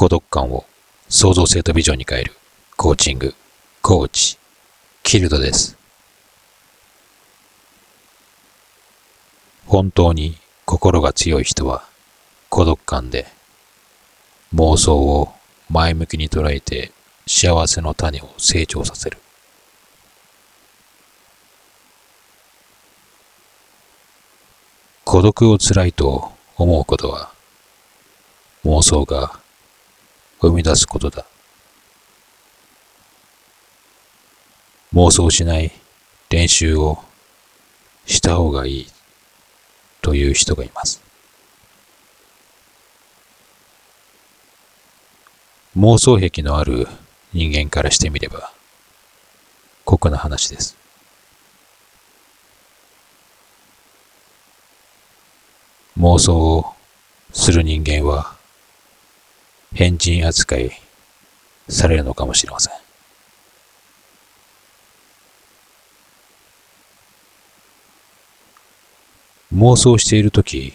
孤独感を創造性とビジョンに変えるコーチング、コーチ、キルドです。本当に心が強い人は孤独感で妄想を前向きに捉えて幸せの種を成長させる。孤独を辛いと思うことは妄想が生み出すことだ。妄想しない練習をした方がいいという人がいます。妄想癖のある人間からしてみれば酷な話です。妄想をする人間は変人扱いされるのかもしれません。妄想しているとき、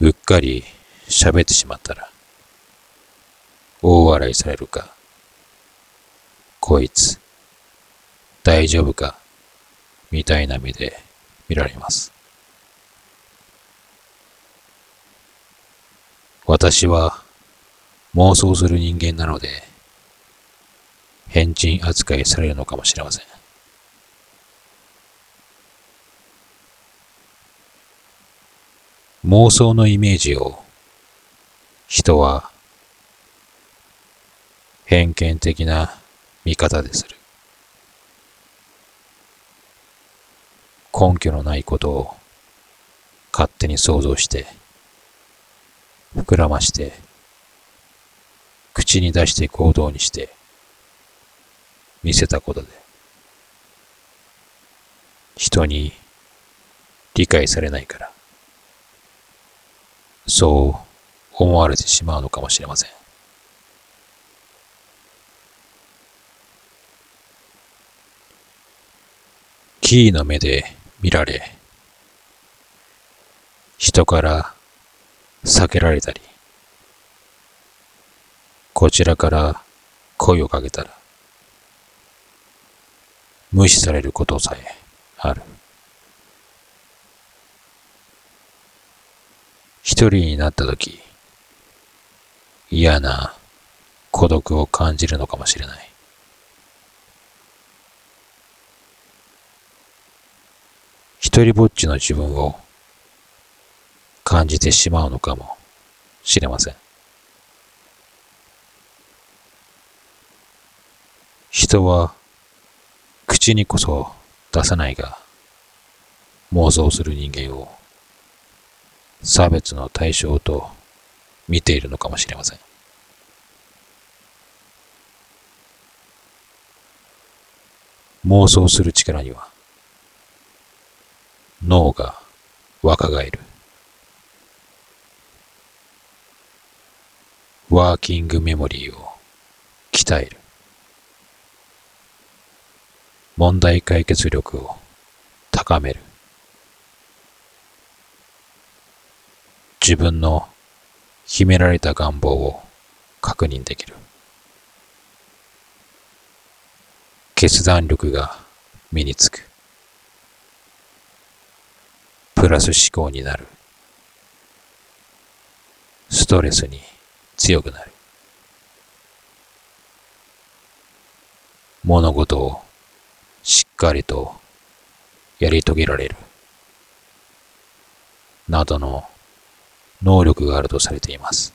うっかり喋ってしまったら、大笑いされるか、こいつ、大丈夫か、みたいな目で見られます。私は妄想する人間なので、変人扱いされるのかもしれません。妄想のイメージを人は偏見的な見方でする。根拠のないことを勝手に想像して膨らまして口に出して行動にして見せたことで人に理解されないからそう思われてしまうのかもしれません。キーの目で見られ、人から避けられたり、こちらから声をかけたら、無視されることさえある。一人になったとき、嫌な孤独を感じるのかもしれない。一人ぼっちの自分を感じてしまうのかもしれません。人は口にこそ出さないが妄想する人間を差別の対象と見ているのかもしれません。妄想する力には脳が若返る。ワーキングメモリーを鍛える。問題解決力を高める。自分の秘められた願望を確認できる。決断力が身につく。プラス思考になる。ストレスに強くなる。物事をかりとやり遂げられる。などの能力があるとされています。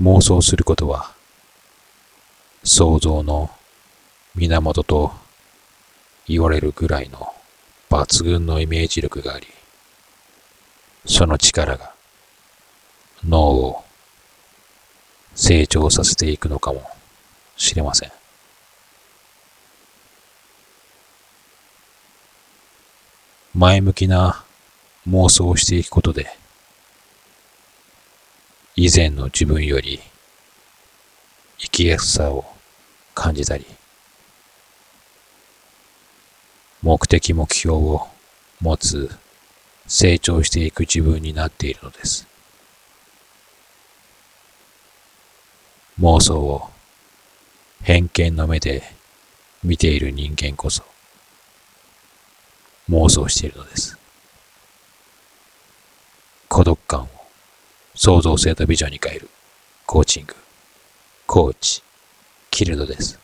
妄想することは想像の源と言われるぐらいの抜群のイメージ力があり、その力が脳を成長させていくのかもしれません。前向きな妄想をしていくことで、以前の自分より生きやすさを感じたり、目的目標を持つ成長していく自分になっているのです。妄想を偏見の目で見ている人間こそ妄想しているのです。孤独感を創造性とビジョンに変えるコーチング、コーチ、キルドです。